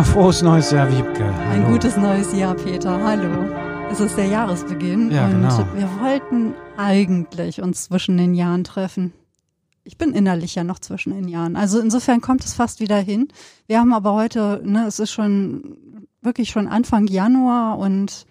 Ja, frohes neues Jahr, Wiebke. Ein gutes neues Jahr, Peter. Hallo. Es ist der Jahresbeginn Ja, und genau. wir wollten eigentlich uns zwischen den Jahren treffen. Ich bin innerlich ja noch zwischen den Jahren. Also insofern kommt es fast wieder hin. Wir haben aber heute, ne, es ist schon wirklich schon Anfang Januar und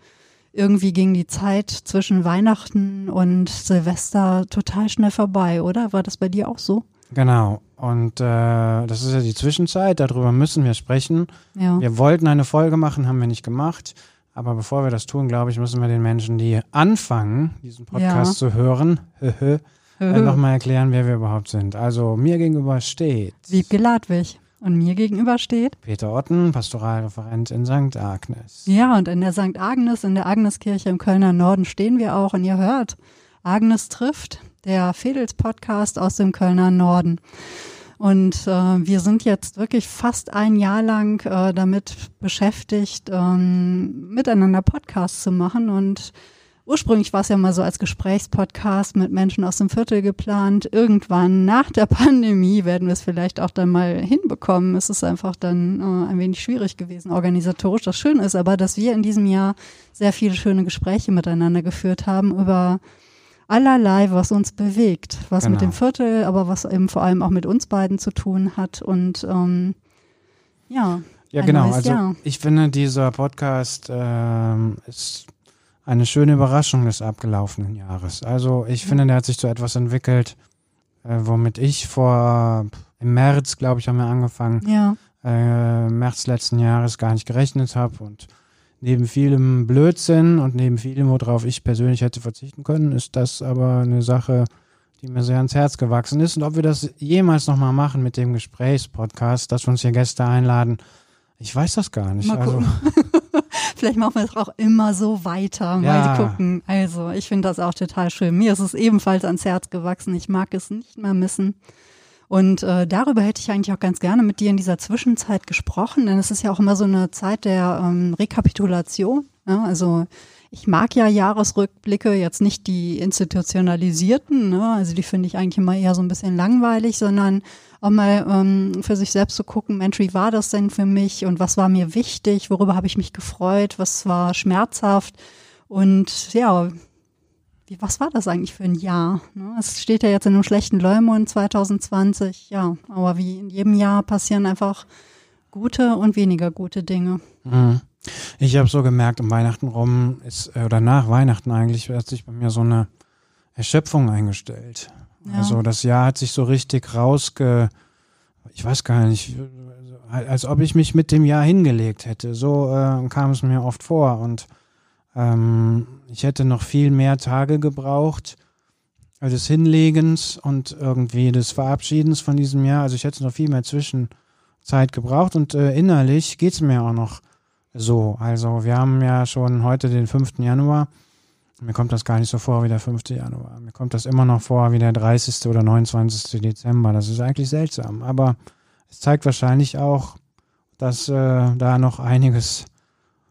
irgendwie ging die Zeit zwischen Weihnachten und Silvester total schnell vorbei, oder? War das bei dir auch so? Genau. Und äh, das ist ja die Zwischenzeit, darüber müssen wir sprechen. Ja. Wir wollten eine Folge machen, haben wir nicht gemacht. Aber bevor wir das tun, glaube ich, müssen wir den Menschen, die anfangen, diesen Podcast zu hören, äh, nochmal erklären, wer wir überhaupt sind. Also mir gegenüber steht Wiebke Ladwig. Und mir gegenüber steht Peter Otten, Pastoralreferent in St. Agnes. Ja, und in der St. Agnes, in der Agneskirche im Kölner Norden stehen wir auch und ihr hört, Agnes trifft, der Fedels-Podcast aus dem Kölner Norden. Und äh, wir sind jetzt wirklich fast ein Jahr lang äh, damit beschäftigt, ähm, miteinander Podcasts zu machen. Und ursprünglich war es ja mal so als Gesprächspodcast mit Menschen aus dem Viertel geplant. Irgendwann nach der Pandemie werden wir es vielleicht auch dann mal hinbekommen. Es ist einfach dann äh, ein wenig schwierig gewesen, organisatorisch. Das Schöne ist aber, dass wir in diesem Jahr sehr viele schöne Gespräche miteinander geführt haben über allerlei, was uns bewegt, was Genau. mit dem Viertel, aber was eben vor allem auch mit uns beiden zu tun hat. Und ähm, ja, Ja, genau. Also Jahr. ich finde, dieser Podcast ähm, ist eine schöne Überraschung des abgelaufenen Jahres. Also ich finde, der hat sich zu etwas entwickelt, äh, womit ich vor im März, glaube ich, haben wir angefangen, ja, äh, März letzten Jahres gar nicht gerechnet habe und neben vielem Blödsinn und neben vielem, worauf ich persönlich hätte verzichten können, ist das aber eine Sache, die mir sehr ans Herz gewachsen ist. Und ob wir das jemals nochmal machen mit dem Gesprächspodcast, dass wir uns hier Gäste einladen, ich weiß das gar nicht. Mal also. Vielleicht machen wir es auch immer so weiter. Mal Ja. gucken. Also, ich finde das auch total schön. Mir ist es ebenfalls ans Herz gewachsen. Ich mag es nicht mehr missen. Und äh, darüber hätte ich eigentlich auch ganz gerne mit dir in dieser Zwischenzeit gesprochen, denn es ist ja auch immer so eine Zeit der ähm, Rekapitulation. Ja? Also ich mag ja Jahresrückblicke, jetzt nicht die institutionalisierten, ne? also die finde ich eigentlich immer eher so ein bisschen langweilig, sondern auch mal ähm, für sich selbst zu gucken, Mensch, wie war das denn für mich und was war mir wichtig, worüber habe ich mich gefreut, was war schmerzhaft und ja, wie, was war das eigentlich für ein Jahr? Ne? Es steht ja jetzt in einem schlechten Leumund 2020, ja, aber wie in jedem Jahr passieren einfach gute und weniger gute Dinge. Mhm. Ich habe so gemerkt, um Weihnachten rum ist, äh, oder nach Weihnachten eigentlich, hat sich bei mir so eine Erschöpfung eingestellt. Ja. Also das Jahr hat sich so richtig rausge, ich weiß gar nicht, als ob ich mich mit dem Jahr hingelegt hätte. So äh, kam es mir oft vor und ähm, ich hätte noch viel mehr Tage gebraucht des Hinlegens und irgendwie des Verabschiedens von diesem Jahr. Also ich hätte noch viel mehr Zwischenzeit gebraucht und äh, innerlich geht's mir auch noch so. Also wir haben ja schon heute den 5. Januar. Mir kommt das gar nicht so vor wie der 5. Januar. Mir kommt das immer noch vor wie der 30. oder 29. Dezember. Das ist eigentlich seltsam. Aber es zeigt wahrscheinlich auch, dass äh, da noch einiges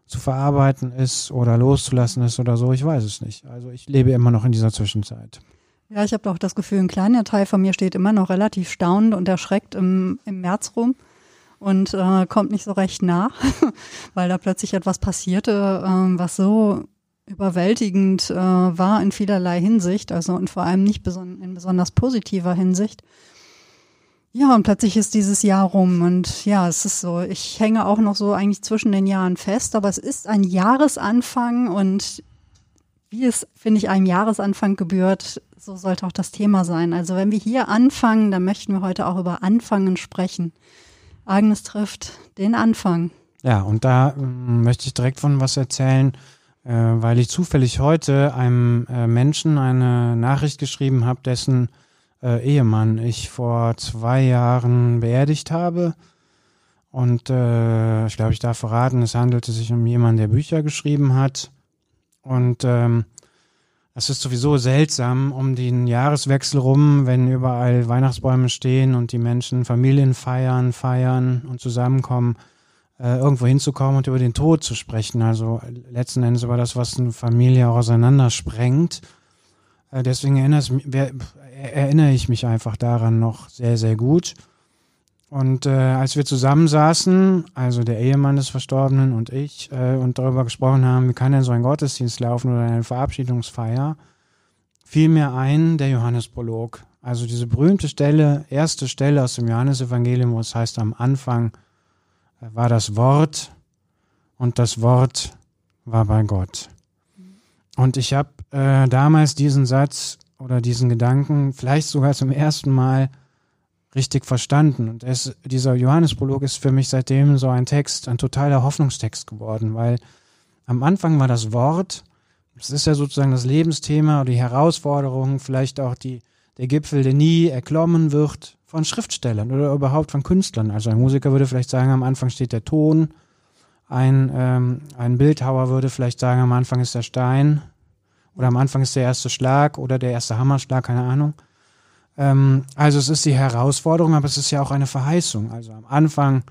zu verarbeiten ist oder loszulassen ist oder so. Ich weiß es nicht. Also ich lebe immer noch in dieser Zwischenzeit. Ja, ich habe doch das Gefühl, ein kleiner Teil von mir steht immer noch relativ staunend und erschreckt im, im März rum und äh, kommt nicht so recht nach, weil da plötzlich etwas passierte, ähm, was so überwältigend äh, war in vielerlei Hinsicht, also und vor allem nicht beson in besonders positiver Hinsicht. Ja, und plötzlich ist dieses Jahr rum und ja, es ist so, ich hänge auch noch so eigentlich zwischen den Jahren fest, aber es ist ein Jahresanfang und wie es, finde ich, einem Jahresanfang gebührt, so sollte auch das Thema sein. Also wenn wir hier anfangen, dann möchten wir heute auch über Anfangen sprechen. Agnes trifft den Anfang. Ja, und da ähm, möchte ich direkt von was erzählen, äh, weil ich zufällig heute einem äh, Menschen eine Nachricht geschrieben habe, dessen äh, Ehemann ich vor zwei Jahren beerdigt habe. Und äh, ich glaube, ich darf verraten, es handelte sich um jemanden, der Bücher geschrieben hat. Und ähm, es ist sowieso seltsam um den Jahreswechsel rum, wenn überall Weihnachtsbäume stehen und die Menschen Familien feiern, feiern und zusammenkommen, äh, irgendwo hinzukommen und über den Tod zu sprechen. Also letzten Endes über das, was eine Familie auch auseinandersprengt. Äh, deswegen erinnere, es mi- wer- erinnere ich mich einfach daran noch sehr, sehr gut. Und äh, als wir zusammensaßen, also der Ehemann des Verstorbenen und ich, äh, und darüber gesprochen haben, wie kann denn so ein Gottesdienst laufen oder eine Verabschiedungsfeier, fiel mir ein der Johannesprolog. Also diese berühmte Stelle, erste Stelle aus dem Johannesevangelium, wo es heißt, am Anfang äh, war das Wort und das Wort war bei Gott. Und ich habe äh, damals diesen Satz oder diesen Gedanken vielleicht sogar zum ersten Mal richtig verstanden. Und es, dieser Johannesprolog ist für mich seitdem so ein Text, ein totaler Hoffnungstext geworden, weil am Anfang war das Wort, das ist ja sozusagen das Lebensthema oder die Herausforderung, vielleicht auch die, der Gipfel, der nie erklommen wird von Schriftstellern oder überhaupt von Künstlern. Also ein Musiker würde vielleicht sagen, am Anfang steht der Ton, ein, ähm, ein Bildhauer würde vielleicht sagen, am Anfang ist der Stein oder am Anfang ist der erste Schlag oder der erste Hammerschlag, keine Ahnung. Ähm, also es ist die Herausforderung, aber es ist ja auch eine Verheißung. Also am Anfang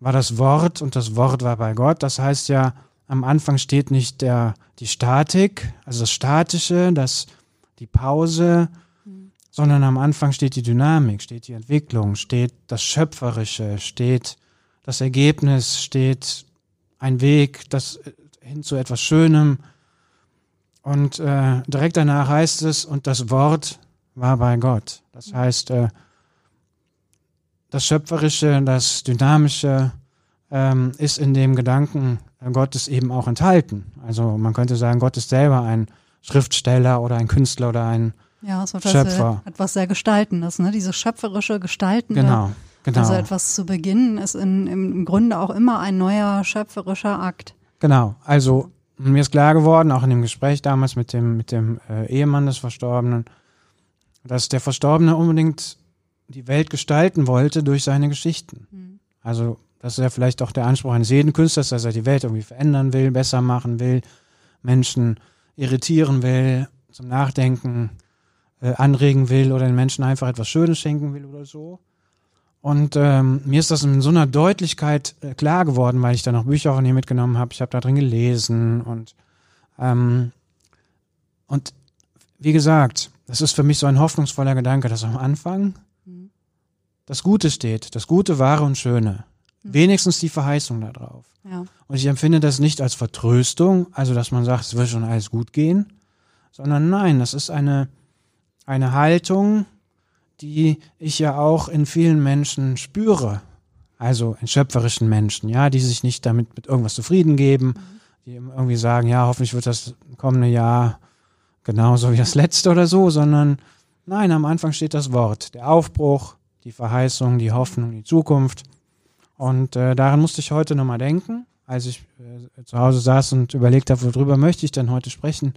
war das Wort und das Wort war bei Gott. Das heißt ja, am Anfang steht nicht der, die Statik, also das Statische, das, die Pause, mhm. sondern am Anfang steht die Dynamik, steht die Entwicklung, steht das Schöpferische, steht das Ergebnis, steht ein Weg das, äh, hin zu etwas Schönem. Und äh, direkt danach heißt es, und das Wort war bei Gott. Das heißt, äh, das Schöpferische, das Dynamische ähm, ist in dem Gedanken Gottes eben auch enthalten. Also man könnte sagen, Gott ist selber ein Schriftsteller oder ein Künstler oder ein ja, etwas, Schöpfer. etwas sehr Gestaltendes, ne? Diese schöpferische Gestalten. Genau, genau. Also etwas zu beginnen ist in, im Grunde auch immer ein neuer schöpferischer Akt. Genau. Also mir ist klar geworden, auch in dem Gespräch damals mit dem, mit dem äh, Ehemann des Verstorbenen, dass der Verstorbene unbedingt die Welt gestalten wollte durch seine Geschichten. Mhm. Also das ist ja vielleicht auch der Anspruch eines jeden Künstlers, dass er die Welt irgendwie verändern will, besser machen will, Menschen irritieren will, zum Nachdenken äh, anregen will oder den Menschen einfach etwas Schönes schenken will oder so. Und ähm, mir ist das in so einer Deutlichkeit äh, klar geworden, weil ich da noch Bücher von ihm mitgenommen habe. Ich habe da drin gelesen und ähm, und wie gesagt, das ist für mich so ein hoffnungsvoller Gedanke, dass am Anfang mhm. das Gute steht, das Gute, Wahre und Schöne. Mhm. Wenigstens die Verheißung da drauf. Ja. Und ich empfinde das nicht als Vertröstung, also dass man sagt, es wird schon alles gut gehen, sondern nein, das ist eine, eine Haltung, die ich ja auch in vielen Menschen spüre. Also in schöpferischen Menschen, ja, die sich nicht damit mit irgendwas zufrieden geben, die irgendwie sagen, ja, hoffentlich wird das kommende Jahr genauso wie das letzte oder so, sondern nein, am Anfang steht das Wort, der Aufbruch, die Verheißung, die Hoffnung, die Zukunft. Und äh, daran musste ich heute nochmal denken, als ich äh, zu Hause saß und überlegt habe, worüber möchte ich denn heute sprechen.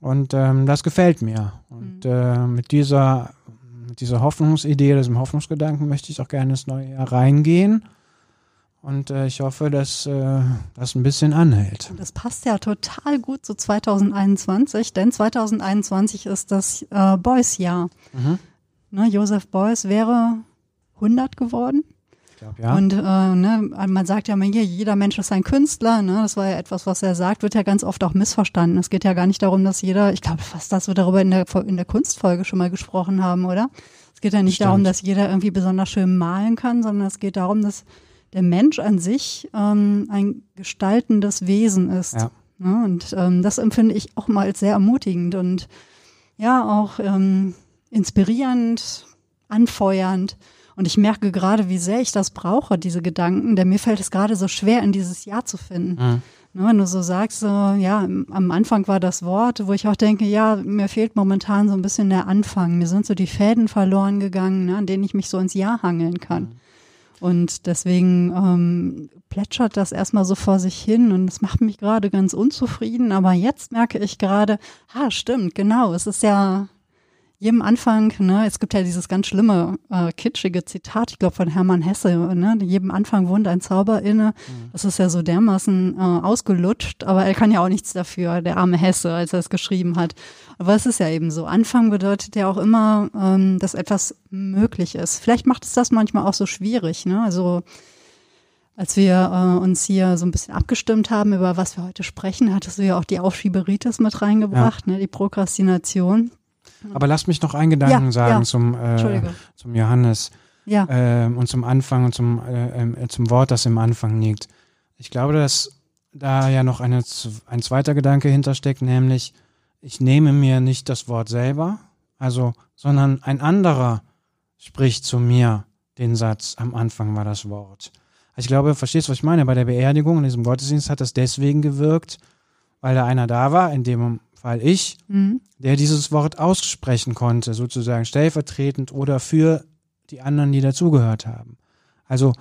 Und ähm, das gefällt mir. Und mhm. äh, mit dieser, mit dieser Hoffnungsidee, diesem Hoffnungsgedanken möchte ich auch gerne ins neue Jahr reingehen und äh, ich hoffe, dass äh, das ein bisschen anhält. Das passt ja total gut zu 2021, denn 2021 ist das äh, Beuys-Jahr. Mhm. Ne, Josef Beuys wäre 100 geworden. Glaub, ja. Und äh, ne, man sagt ja immer hier, jeder Mensch ist ein Künstler. Ne? Das war ja etwas, was er sagt, wird ja ganz oft auch missverstanden. Es geht ja gar nicht darum, dass jeder, ich glaube fast, dass wir darüber in der, in der Kunstfolge schon mal gesprochen haben, oder? Es geht ja nicht Stimmt. darum, dass jeder irgendwie besonders schön malen kann, sondern es geht darum, dass der Mensch an sich ähm, ein gestaltendes Wesen ist. Ja ne? und ähm, das empfinde ich auch mal als sehr ermutigend und ja, auch ähm, inspirierend, anfeuernd. Und ich merke gerade, wie sehr ich das brauche, diese Gedanken, denn mir fällt es gerade so schwer, in dieses Jahr zu finden. Mhm. Ne, wenn du so sagst, so, ja, am Anfang war das Wort, wo ich auch denke, ja, mir fehlt momentan so ein bisschen der Anfang. Mir sind so die Fäden verloren gegangen, ne, an denen ich mich so ins Jahr hangeln kann. Mhm. Und deswegen ähm, plätschert das erstmal so vor sich hin und es macht mich gerade ganz unzufrieden. Aber jetzt merke ich gerade, ah, stimmt, genau, es ist ja jedem Anfang, ne, es gibt ja dieses ganz schlimme, äh, kitschige Zitat, ich glaube von Hermann Hesse, ne, jedem Anfang wohnt ein Zauber inne. Mhm. Das ist ja so dermaßen äh, ausgelutscht, aber er kann ja auch nichts dafür, der arme Hesse, als er es geschrieben hat. Aber es ist ja eben so. Anfang bedeutet ja auch immer, ähm, dass etwas möglich ist. Vielleicht macht es das manchmal auch so schwierig, ne, also als wir äh, uns hier so ein bisschen abgestimmt haben, über was wir heute sprechen, hattest du ja auch die Aufschieberitis mit reingebracht, ja. ne, die Prokrastination. Aber lass mich noch einen Gedanken ja, sagen ja. Zum, äh, zum Johannes. Ja. ähm, und zum Anfang und zum, äh, äh, zum Wort, das im Anfang liegt. Ich glaube, dass da ja noch eine, ein zweiter Gedanke hintersteckt, nämlich ich nehme mir nicht das Wort selber, also, sondern ein anderer spricht zu mir den Satz, am Anfang war das Wort. Ich glaube, verstehst du, was ich meine? Bei der Beerdigung in diesem Gottesdienst hat das deswegen gewirkt, weil da einer da war, in dem Fall ich, Mhm. der dieses Wort aussprechen konnte, sozusagen stellvertretend oder für die anderen, die dazugehört haben. Also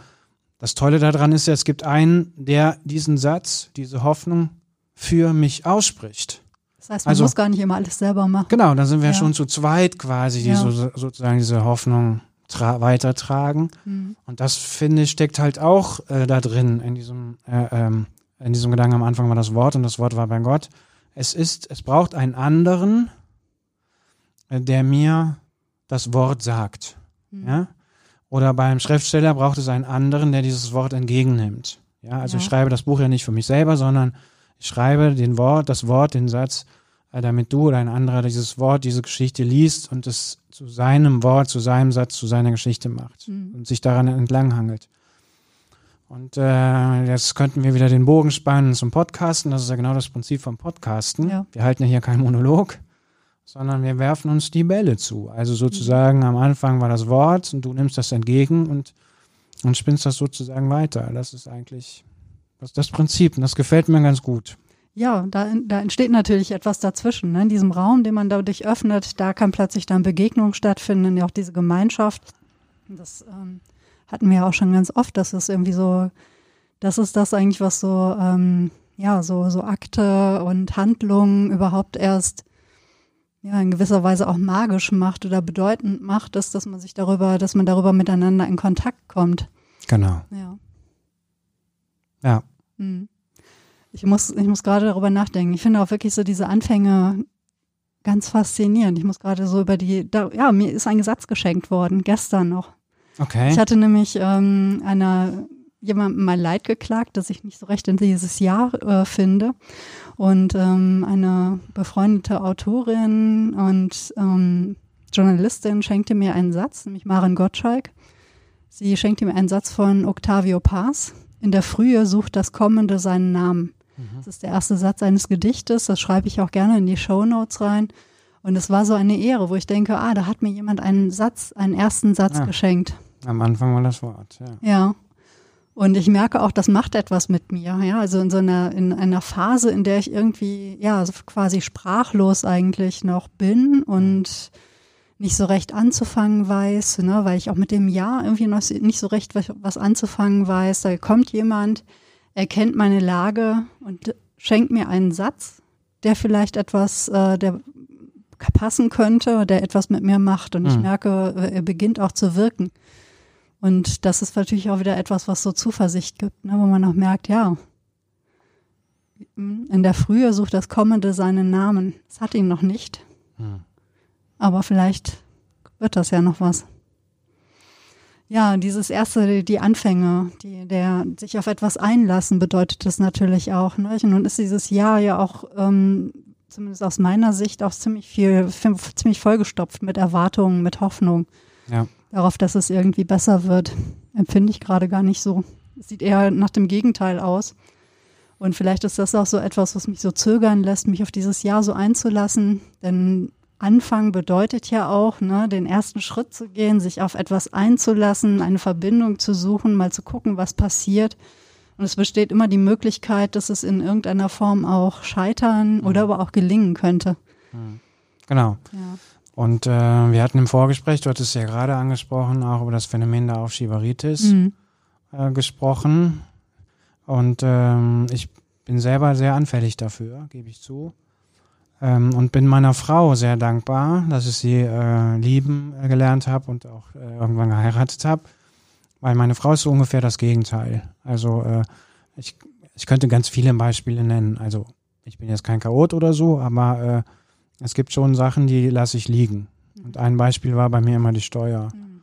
das Tolle daran ist ja, es gibt einen, der diesen Satz, diese Hoffnung für mich ausspricht. Das heißt, man Also- muss gar nicht immer alles selber machen. Genau, dann sind wir Ja. schon zu zweit quasi, die Ja. so, sozusagen diese Hoffnung tra- weitertragen. Mhm. Und das finde ich steckt halt auch äh, da drin in diesem äh, ähm, in diesem Gedanken am Anfang war das Wort und das Wort war bei Gott. Es ist, es braucht einen anderen, äh, der mir das Wort sagt. Mhm. Ja? Oder beim Schriftsteller braucht es einen anderen, der dieses Wort entgegennimmt. Ja, also Ja. ich schreibe das Buch ja nicht für mich selber, sondern ich schreibe den Wort, das Wort, den Satz, äh, damit du oder ein anderer dieses Wort, diese Geschichte liest und es zu seinem Wort, zu seinem Satz, zu seiner Geschichte macht Mhm. und sich daran entlanghangelt. Und äh, jetzt könnten wir wieder den Bogen spannen zum Podcasten. Das ist ja genau das Prinzip vom Podcasten. Ja. Wir halten ja hier keinen Monolog, sondern wir werfen uns die Bälle zu. Also sozusagen am Anfang war das Wort und du nimmst das entgegen und, und spinnst das sozusagen weiter. Das ist eigentlich das, das Prinzip und das gefällt mir ganz gut. Ja, da, da entsteht natürlich etwas dazwischen. Ne? In diesem Raum, den man dadurch öffnet, da kann plötzlich dann Begegnung stattfinden, ja auch diese Gemeinschaft. Das ähm, hatten wir ja auch schon ganz oft, dass es irgendwie so, das ist das eigentlich, was so, ähm, ja, so, so Akte und Handlungen überhaupt erst ja, in gewisser Weise auch magisch macht oder bedeutend macht, ist, dass man sich darüber, dass man darüber miteinander in Kontakt kommt. Genau. Ja. Ja. Hm. Ich muss, ich muss gerade darüber nachdenken. Ich finde auch wirklich so diese Anfänge ganz faszinierend. Ich muss gerade so über die, da, ja, mir ist ein Satz geschenkt worden, gestern noch. Okay. Ich hatte nämlich ähm, einer, jemandem mal Leid geklagt, dass ich nicht so recht in dieses Jahr äh, finde. Und ähm, eine befreundete Autorin und ähm, Journalistin schenkte mir einen Satz, nämlich Maren Gottschalk. Sie schenkte mir einen Satz von Octavio Paz. In der Frühe sucht das Kommende seinen Namen. Das ist der erste Satz eines Gedichtes. Das schreibe ich auch gerne in die Show Notes rein. Und es war so eine Ehre, wo ich denke, ah, da hat mir jemand einen Satz, einen ersten Satz Ah. geschenkt. Am Anfang war das Wort. Ja. Ja. Und ich merke auch, das macht etwas mit mir. Ja, also in so einer, in einer Phase, in der ich irgendwie, ja, so quasi sprachlos eigentlich noch bin und nicht so recht anzufangen weiß, ne, weil ich auch mit dem Jahr irgendwie noch nicht so recht was, anzufangen weiß. Da kommt jemand, erkennt meine Lage und schenkt mir einen Satz, der vielleicht etwas, äh, der passen könnte, der etwas mit mir macht. Und ich Mhm. merke, er beginnt auch zu wirken. Und das ist natürlich auch wieder etwas, was so Zuversicht gibt, ne, wo man auch merkt, ja, in der Frühe sucht das Kommende seinen Namen. Es hat ihn noch nicht, Hm. aber vielleicht wird das ja noch was. Ja, dieses erste, die Anfänge, die, der sich auf etwas einlassen, bedeutet das natürlich auch. Ne? Nun ist dieses Jahr ja auch, ähm, zumindest aus meiner Sicht, auch ziemlich viel, ziemlich vollgestopft mit Erwartungen, mit Hoffnung Ja. Darauf, dass es irgendwie besser wird, empfinde ich gerade gar nicht so. Es sieht eher nach dem Gegenteil aus. Und vielleicht ist das auch so etwas, was mich so zögern lässt, mich auf dieses Jahr so einzulassen. Denn Anfang bedeutet ja auch, ne, den ersten Schritt zu gehen, sich auf etwas einzulassen, eine Verbindung zu suchen, mal zu gucken, was passiert. Und es besteht immer die Möglichkeit, dass es in irgendeiner Form auch scheitern oder aber auch gelingen könnte. Genau. Ja. Und äh, wir hatten im Vorgespräch, du hattest ja gerade angesprochen, auch über das Phänomen der Aufschieberitis Mhm. äh, gesprochen. Und ähm, ich bin selber sehr anfällig dafür, gebe ich zu. Ähm, und bin meiner Frau sehr dankbar, dass ich sie äh, lieben äh, gelernt habe und auch äh, irgendwann geheiratet habe. Weil meine Frau ist so ungefähr das Gegenteil. Also äh, ich, ich könnte ganz viele Beispiele nennen. Also ich bin jetzt kein Chaot oder so, aber äh, es gibt schon Sachen, die lasse ich liegen. Und ein Beispiel war bei mir immer die Steuer. Mhm.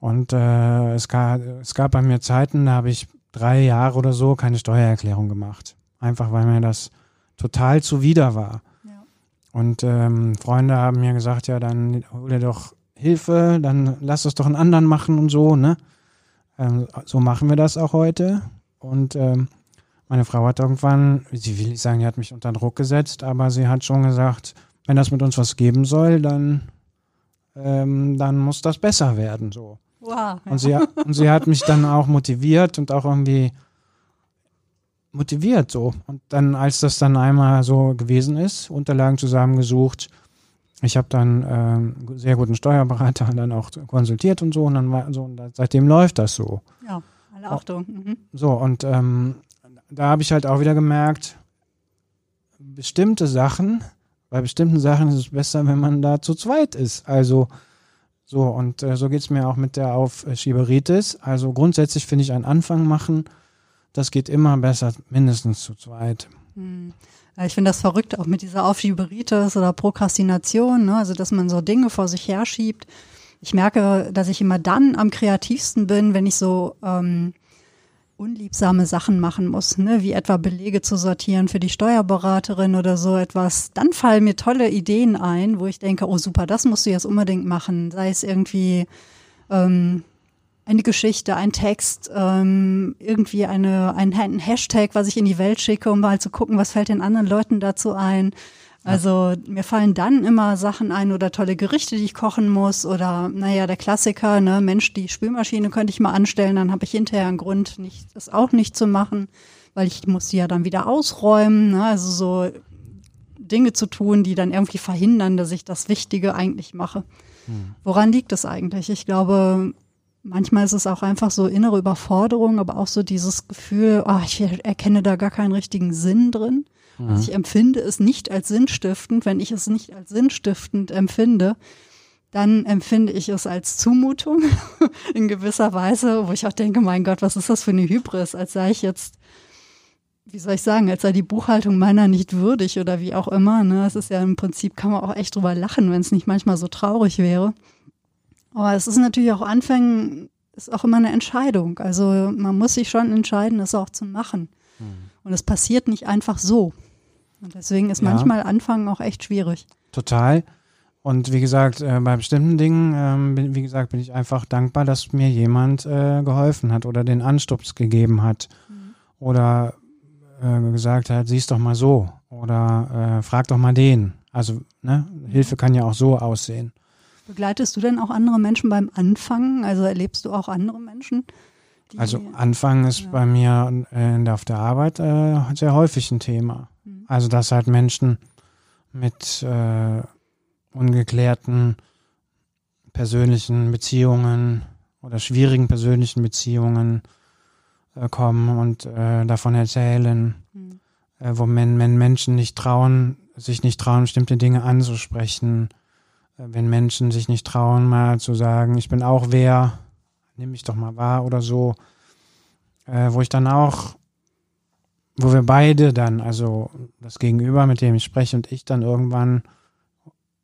Und äh, es, gab, es gab bei mir Zeiten, da habe ich drei Jahre oder so keine Steuererklärung gemacht. Einfach weil mir das total zuwider war. Ja. Und ähm, Freunde haben mir gesagt, ja, dann hol dir doch Hilfe, dann lass es doch einen anderen machen und so, ne? Ähm, so machen wir das auch heute. Und ähm, meine Frau hat irgendwann, sie will nicht sagen, die hat mich unter Druck gesetzt, aber sie hat schon gesagt, wenn das mit uns was geben soll, dann, ähm, dann muss das besser werden. So. Wow. Und, sie, und sie hat mich dann auch motiviert und auch irgendwie motiviert so. Und dann, als das dann einmal so gewesen ist, Unterlagen zusammengesucht, ich habe dann ähm, sehr guten Steuerberater dann auch konsultiert und so und dann war so und seitdem läuft das so. Ja, alle Achtung. Mhm. So und ähm, da habe ich halt auch wieder gemerkt, bestimmte Sachen, bei bestimmten Sachen ist es besser, wenn man da zu zweit ist. Also so und äh, so geht es mir auch mit der Aufschieberitis. Also grundsätzlich finde ich einen Anfang machen, das geht immer besser, mindestens zu zweit. Hm. Ich finde das verrückt, auch mit dieser Aufschieberitis oder Prokrastination, ne? also dass man so Dinge vor sich herschiebt. Ich merke, dass ich immer dann am kreativsten bin, wenn ich so ähm, unliebsame Sachen machen muss, ne? wie etwa Belege zu sortieren für die Steuerberaterin oder so etwas. Dann fallen mir tolle Ideen ein, wo ich denke, oh super, das musst du jetzt unbedingt machen. Sei es irgendwie ähm, eine Geschichte, ein Text, ähm, irgendwie eine, ein, ein Hashtag, was ich in die Welt schicke, um mal zu gucken, was fällt den anderen Leuten dazu ein. Also mir fallen dann immer Sachen ein oder tolle Gerichte, die ich kochen muss oder naja, der Klassiker, ne, Mensch, die Spülmaschine könnte ich mal anstellen, dann habe ich hinterher einen Grund, nicht, das auch nicht zu machen, weil ich muss die ja dann wieder ausräumen, ne, also so Dinge zu tun, die dann irgendwie verhindern, dass ich das Wichtige eigentlich mache. Hm. Woran liegt es eigentlich? Ich glaube, Manchmal ist es auch einfach so innere Überforderung, aber auch so dieses Gefühl, oh, ich erkenne da gar keinen richtigen Sinn drin. Mhm. Also ich empfinde es nicht als sinnstiftend. Wenn ich es nicht als sinnstiftend empfinde, dann empfinde ich es als Zumutung in gewisser Weise, wo ich auch denke, mein Gott, was ist das für eine Hybris, als sei ich jetzt, wie soll ich sagen, als sei die Buchhaltung meiner nicht würdig oder wie auch immer. Ne? Es ist ja im Prinzip, kann man auch echt drüber lachen, wenn es nicht manchmal so traurig wäre. Aber es ist natürlich auch Anfängen, ist auch immer eine Entscheidung. Also man muss sich schon entscheiden, das auch zu machen. Mhm. Und es passiert nicht einfach so. Und deswegen ist ja. manchmal Anfangen auch echt schwierig. Total. Und wie gesagt, äh, bei bestimmten Dingen, ähm, bin, wie gesagt, bin ich einfach dankbar, dass mir jemand äh, geholfen hat oder den Anstups gegeben hat mhm. oder äh, gesagt hat, siehst doch mal so oder äh, frag doch mal den. Also ne, Hilfe kann ja auch so aussehen. Begleitest du denn auch andere Menschen beim Anfangen? Also erlebst du auch andere Menschen? also Anfangen ist ja. bei mir äh, auf der Arbeit äh, sehr häufig ein Thema. Also dass halt Menschen mit äh, ungeklärten persönlichen Beziehungen oder schwierigen persönlichen Beziehungen äh, kommen und äh, davon erzählen, mhm. Äh, wo men, men Menschen nicht trauen, sich nicht trauen, bestimmte Dinge anzusprechen wenn Menschen sich nicht trauen, mal zu sagen, ich bin auch wer, nimm mich doch mal wahr oder so, äh, wo ich dann auch, wo wir beide dann, also das Gegenüber, mit dem ich spreche und ich dann irgendwann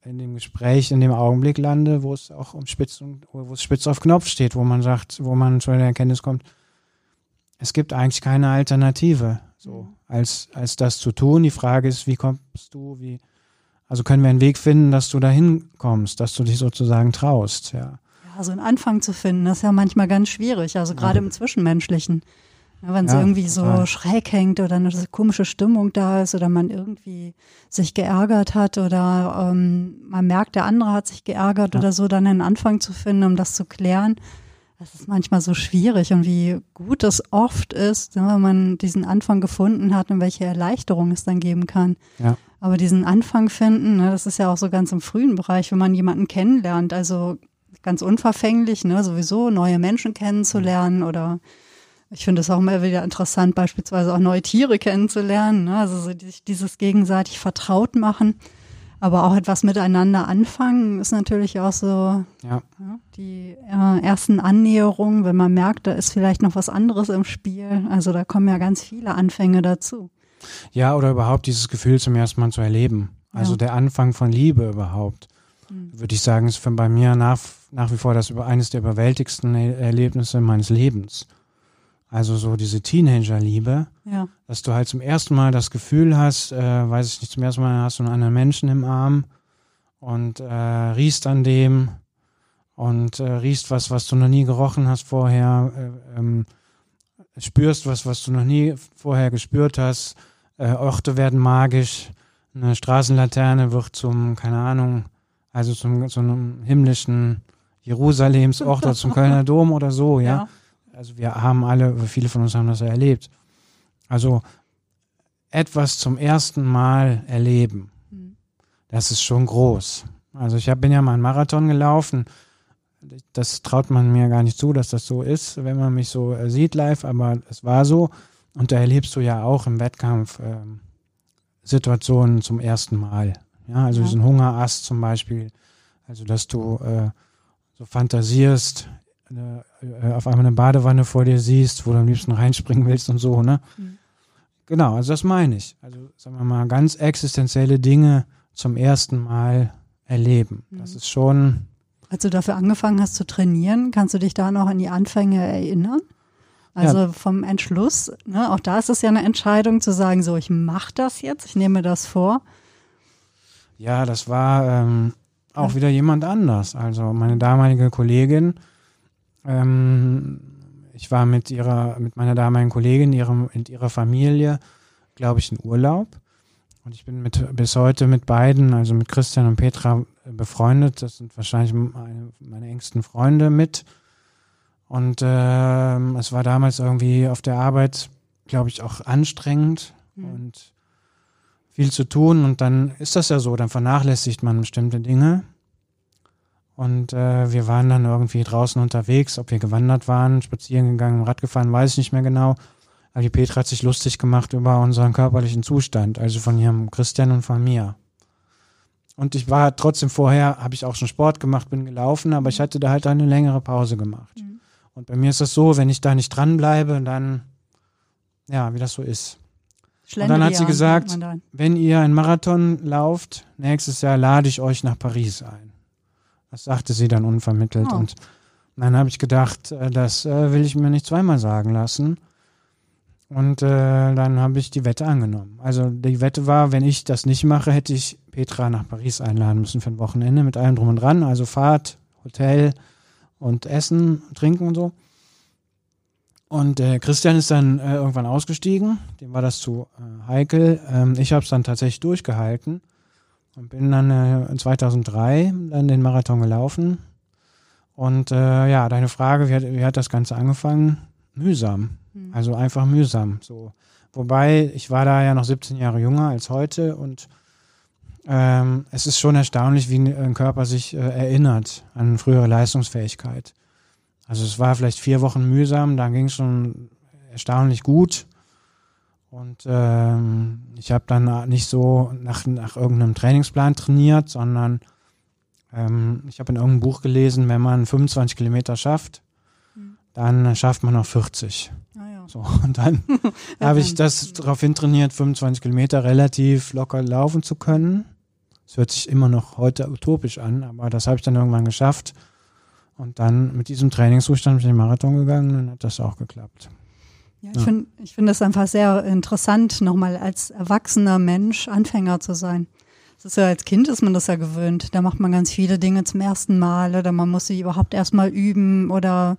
in dem Gespräch, in dem Augenblick lande, wo es auch um Spitz, wo es spitz auf Knopf steht, wo man sagt, wo man zu der Erkenntnis kommt, es gibt eigentlich keine Alternative, so, mhm. als, als das zu tun. Die Frage ist, wie kommst du, wie, also können wir einen Weg finden, dass du dahin kommst, dass du dich sozusagen traust, ja. Ja, so einen Anfang zu finden, das ist ja manchmal ganz schwierig, also gerade ja. im Zwischenmenschlichen. Wenn es ja, irgendwie so total. schräg hängt oder eine komische Stimmung da ist oder man irgendwie sich geärgert hat oder ähm, man merkt, der andere hat sich geärgert ja. oder so, dann einen Anfang zu finden, um das zu klären, das ist manchmal so schwierig und wie gut es oft ist, ne, wenn man diesen Anfang gefunden hat und welche Erleichterung es dann geben kann. Ja. Aber diesen Anfang finden, ne, das ist ja auch so ganz im frühen Bereich, wenn man jemanden kennenlernt, also ganz unverfänglich, ne, sowieso neue Menschen kennenzulernen oder ich finde es auch immer wieder interessant, beispielsweise auch neue Tiere kennenzulernen, ne, also so dieses gegenseitig vertraut machen, aber auch etwas miteinander anfangen ist natürlich auch so ja. ja die äh, ersten Annäherungen, wenn man merkt, da ist vielleicht noch was anderes im Spiel. Also da kommen ja ganz viele Anfänge dazu. Ja, oder überhaupt dieses Gefühl zum ersten Mal zu erleben. Also ja. der Anfang von Liebe überhaupt. Mhm. Würde ich sagen, ist für bei mir nach, nach wie vor das über, eines der überwältigsten Erlebnisse meines Lebens. Also so diese Teenager-Liebe, ja. dass du halt zum ersten Mal das Gefühl hast, äh, weiß ich nicht, zum ersten Mal hast du einen anderen Menschen im Arm und äh, riechst an dem und äh, riechst was, was du noch nie gerochen hast vorher, äh, ähm, spürst was, was du noch nie vorher gespürt hast, äh, Orte werden magisch, eine Straßenlaterne wird zum, keine Ahnung, also zum, zu einem himmlischen Jerusalemsort oder zum Kölner Dom oder so, ja? ja. Also wir haben alle, viele von uns haben das ja erlebt. Also etwas zum ersten Mal erleben, mhm. das ist schon groß. Also ich hab, bin ja mal einen Marathon gelaufen. Das traut man mir gar nicht zu, dass das so ist, wenn man mich so äh, sieht live, aber es war so. Und da erlebst du ja auch im Wettkampf äh, Situationen zum ersten Mal. Ja, also ja. diesen Hungerast zum Beispiel. Also, dass du äh, so fantasierst, äh, auf einmal eine Badewanne vor dir siehst, wo du am liebsten reinspringen willst und so, ne? Mhm. Genau, also das meine ich. Also, sagen wir mal, ganz existenzielle Dinge zum ersten Mal erleben. Mhm. Das ist schon. Als du dafür angefangen hast zu trainieren, kannst du dich da noch an die Anfänge erinnern? Also ja. vom Entschluss, ne, auch da ist es ja eine Entscheidung zu sagen, so ich mache das jetzt, ich nehme das vor. Ja, das war ähm, auch wieder jemand anders. Also meine damalige Kollegin, ähm, ich war mit ihrer, mit meiner damaligen Kollegin, ihrem, in ihrer Familie, glaube ich, in Urlaub. Und ich bin mit, bis heute mit beiden, also mit Christian und Petra, befreundet. Das sind wahrscheinlich meine, meine engsten Freunde mit. Und äh, es war damals irgendwie auf der Arbeit, glaube ich, auch anstrengend mhm. und viel zu tun. Und dann ist das ja so, dann vernachlässigt man bestimmte Dinge. Und äh, wir waren dann irgendwie draußen unterwegs, ob wir gewandert waren, spazieren gegangen, Rad gefahren, weiß ich nicht mehr genau. Aber die Petra hat sich lustig gemacht über unseren körperlichen Zustand, also von ihrem Christian und von mir. Und ich war trotzdem vorher, habe ich auch schon Sport gemacht, bin gelaufen, aber ich hatte da halt eine längere Pause gemacht. Mhm. Und bei mir ist das so, wenn ich da nicht dranbleibe, dann, ja, wie das so ist. Und dann hat sie gesagt, wenn ihr einen Marathon lauft, nächstes Jahr lade ich euch nach Paris ein. Das sagte sie dann unvermittelt. Oh. Und dann habe ich gedacht, äh, das äh, will ich mir nicht zweimal sagen lassen. Und äh, dann habe ich die Wette angenommen. Also die Wette war, wenn ich das nicht mache, hätte ich Petra nach Paris einladen müssen für ein Wochenende mit allem drum und dran. Also Fahrt, Hotel, und Essen, Trinken und so. Und äh, Christian ist dann äh, irgendwann ausgestiegen, dem war das zu äh, heikel. Ähm, ich habe es dann tatsächlich durchgehalten und bin dann äh, 2003 dann den Marathon gelaufen. Und äh, ja, deine Frage, wie hat, wie hat das Ganze angefangen? Mühsam, mhm. also einfach mühsam. So, wobei ich war da ja noch 17 Jahre jünger als heute und ähm, es ist schon erstaunlich, wie ein Körper sich äh, erinnert an frühere Leistungsfähigkeit. Also es war vielleicht vier Wochen mühsam, da ging es schon erstaunlich gut. Und ähm, ich habe dann nicht so nach, nach irgendeinem Trainingsplan trainiert, sondern ähm, ich habe in irgendeinem Buch gelesen, wenn man 25 Kilometer schafft, mhm. dann schafft man noch 40. Ah, ja. So, und dann habe ich das darauf trainiert, 25 Kilometer relativ locker laufen zu können. Es hört sich immer noch heute utopisch an, aber das habe ich dann irgendwann geschafft. Und dann mit diesem Trainingszustand bin ich in den Marathon gegangen und hat das auch geklappt. Ja, ich ja. finde ich finde es einfach sehr interessant, nochmal als erwachsener Mensch Anfänger zu sein. Das ist ja als Kind ist man das ja gewöhnt. Da macht man ganz viele Dinge zum ersten Mal oder man muss sie überhaupt erstmal üben oder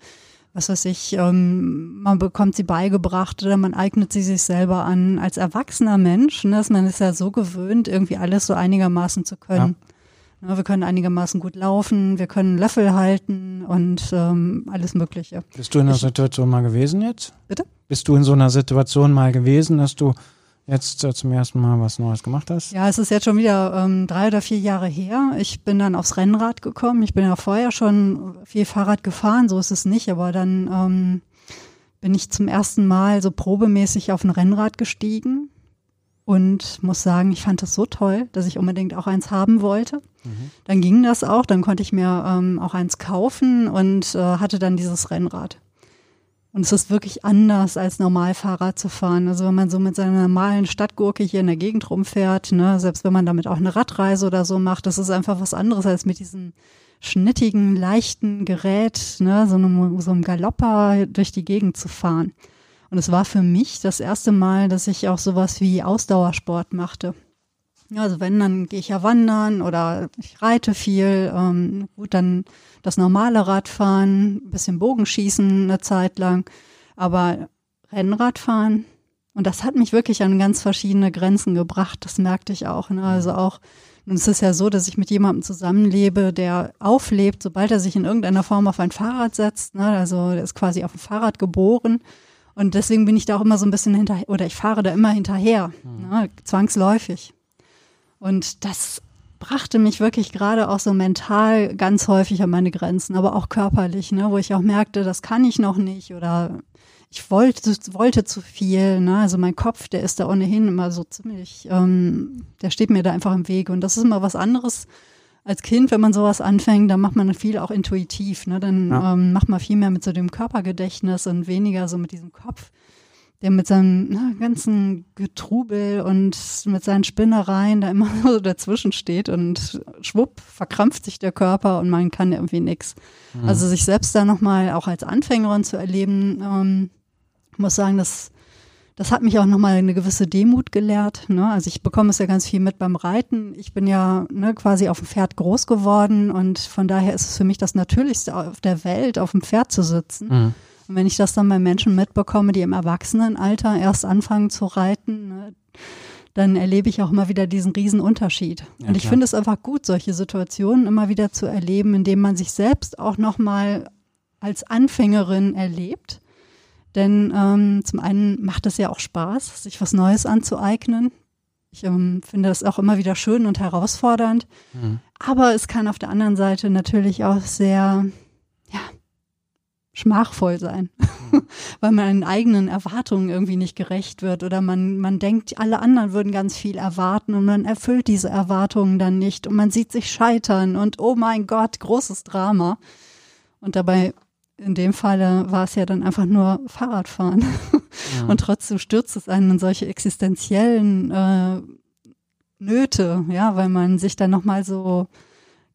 was weiß ich, ähm, man bekommt sie beigebracht oder man eignet sie sich selber an. Als erwachsener Mensch, ne, man ist ja so gewöhnt, irgendwie alles so einigermaßen zu können. Ja. Ne, wir können einigermaßen gut laufen, wir können Löffel halten und ähm, alles Mögliche. Bist du in einer Situation mal gewesen jetzt? Bitte? Bist du in so einer Situation mal gewesen, dass du jetzt äh, zum ersten Mal was Neues gemacht hast? Ja, es ist jetzt schon wieder ähm, drei oder vier Jahre her. Ich bin dann aufs Rennrad gekommen. Ich bin ja vorher schon viel Fahrrad gefahren, so ist es nicht, aber dann ähm, bin ich zum ersten Mal so probemäßig auf ein Rennrad gestiegen und muss sagen, ich fand das so toll, dass ich unbedingt auch eins haben wollte. Mhm. Dann ging das auch, dann konnte ich mir ähm, auch eins kaufen und äh, hatte dann dieses Rennrad. Und es ist wirklich anders, als normal Fahrrad zu fahren. Also wenn man so mit seiner normalen Stadtgurke hier in der Gegend rumfährt, ne, selbst wenn man damit auch eine Radreise oder so macht, das ist einfach was anderes als mit diesem schnittigen, leichten Gerät, ne, so einem, so einem Galopper durch die Gegend zu fahren. Und es war für mich das erste Mal, dass ich auch sowas wie Ausdauersport machte. Ja, also wenn, dann gehe ich ja wandern oder ich reite viel. Ähm, gut, dann das normale Radfahren, ein bisschen Bogenschießen eine Zeit lang. Aber Rennradfahren, und das hat mich wirklich an ganz verschiedene Grenzen gebracht. Das merkte ich auch. Ne? Also auch, und es ist ja so, dass ich mit jemandem zusammenlebe, der auflebt, sobald er sich in irgendeiner Form auf ein Fahrrad setzt. Ne? Also der ist quasi auf dem Fahrrad geboren. Und deswegen bin ich da auch immer so ein bisschen hinterher, oder ich fahre da immer hinterher, mhm. ne? zwangsläufig. Und das brachte mich wirklich gerade auch so mental ganz häufig an meine Grenzen, aber auch körperlich, ne, wo ich auch merkte, das kann ich noch nicht oder ich wollte, wollte zu viel. Ne? Also mein Kopf, der ist da ohnehin immer so ziemlich, ähm, der steht mir da einfach im Weg. Und das ist immer was anderes als Kind, wenn man sowas anfängt, dann macht man viel auch intuitiv. Ne? Dann ja. ähm, macht man viel mehr mit so dem Körpergedächtnis und weniger so mit diesem Kopf, der mit seinem na, ganzen Getrubel und mit seinen Spinnereien da immer so dazwischen steht und schwupp verkrampft sich der Körper und man kann irgendwie nichts. Mhm. Also sich selbst da nochmal auch als Anfängerin zu erleben, ähm, muss sagen, das, das hat mich auch nochmal eine gewisse Demut gelehrt. Ne? Also ich bekomme es ja ganz viel mit beim Reiten. Ich bin ja ne, quasi auf dem Pferd groß geworden und von daher ist es für mich das Natürlichste auf der Welt, auf dem Pferd zu sitzen. Mhm. Und wenn ich das dann bei Menschen mitbekomme, die im Erwachsenenalter erst anfangen zu reiten, ne, dann erlebe ich auch immer wieder diesen riesen Unterschied. Ja, und ich finde es einfach gut, solche Situationen immer wieder zu erleben, indem man sich selbst auch nochmal als Anfängerin erlebt denn ähm, zum einen macht es ja auch Spaß, sich was Neues anzueignen. Ich ähm, finde das auch immer wieder schön und herausfordernd. Mhm. Aber es kann auf der anderen Seite natürlich auch sehr, ja, schmachvoll sein, mhm. weil man den eigenen Erwartungen irgendwie nicht gerecht wird oder man, man denkt, alle anderen würden ganz viel erwarten und man erfüllt diese Erwartungen dann nicht und man sieht sich scheitern und oh mein Gott, großes Drama. Und dabei in dem Falle war es ja dann einfach nur Fahrradfahren. Ja. Und trotzdem stürzt es einen in solche existenziellen äh, Nöte, ja, weil man sich dann nochmal so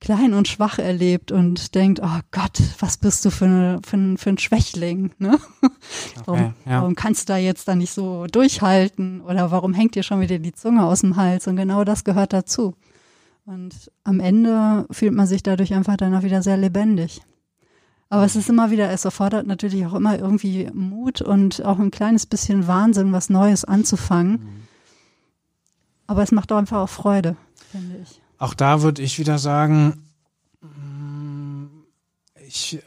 klein und schwach erlebt und denkt, oh Gott, was bist du für, eine, für, ein, für ein Schwächling, ne? Okay, warum, ja. warum kannst du da jetzt da nicht so durchhalten oder warum hängt dir schon wieder die Zunge aus dem Hals? Und genau das gehört dazu. Und am Ende fühlt man sich dadurch einfach dann auch wieder sehr lebendig. Aber es ist immer wieder, es erfordert natürlich auch immer irgendwie Mut und auch ein kleines bisschen Wahnsinn, was Neues anzufangen. Mhm. Aber es macht auch einfach auch Freude, finde ich. Auch da würde ich wieder sagen, mm, ich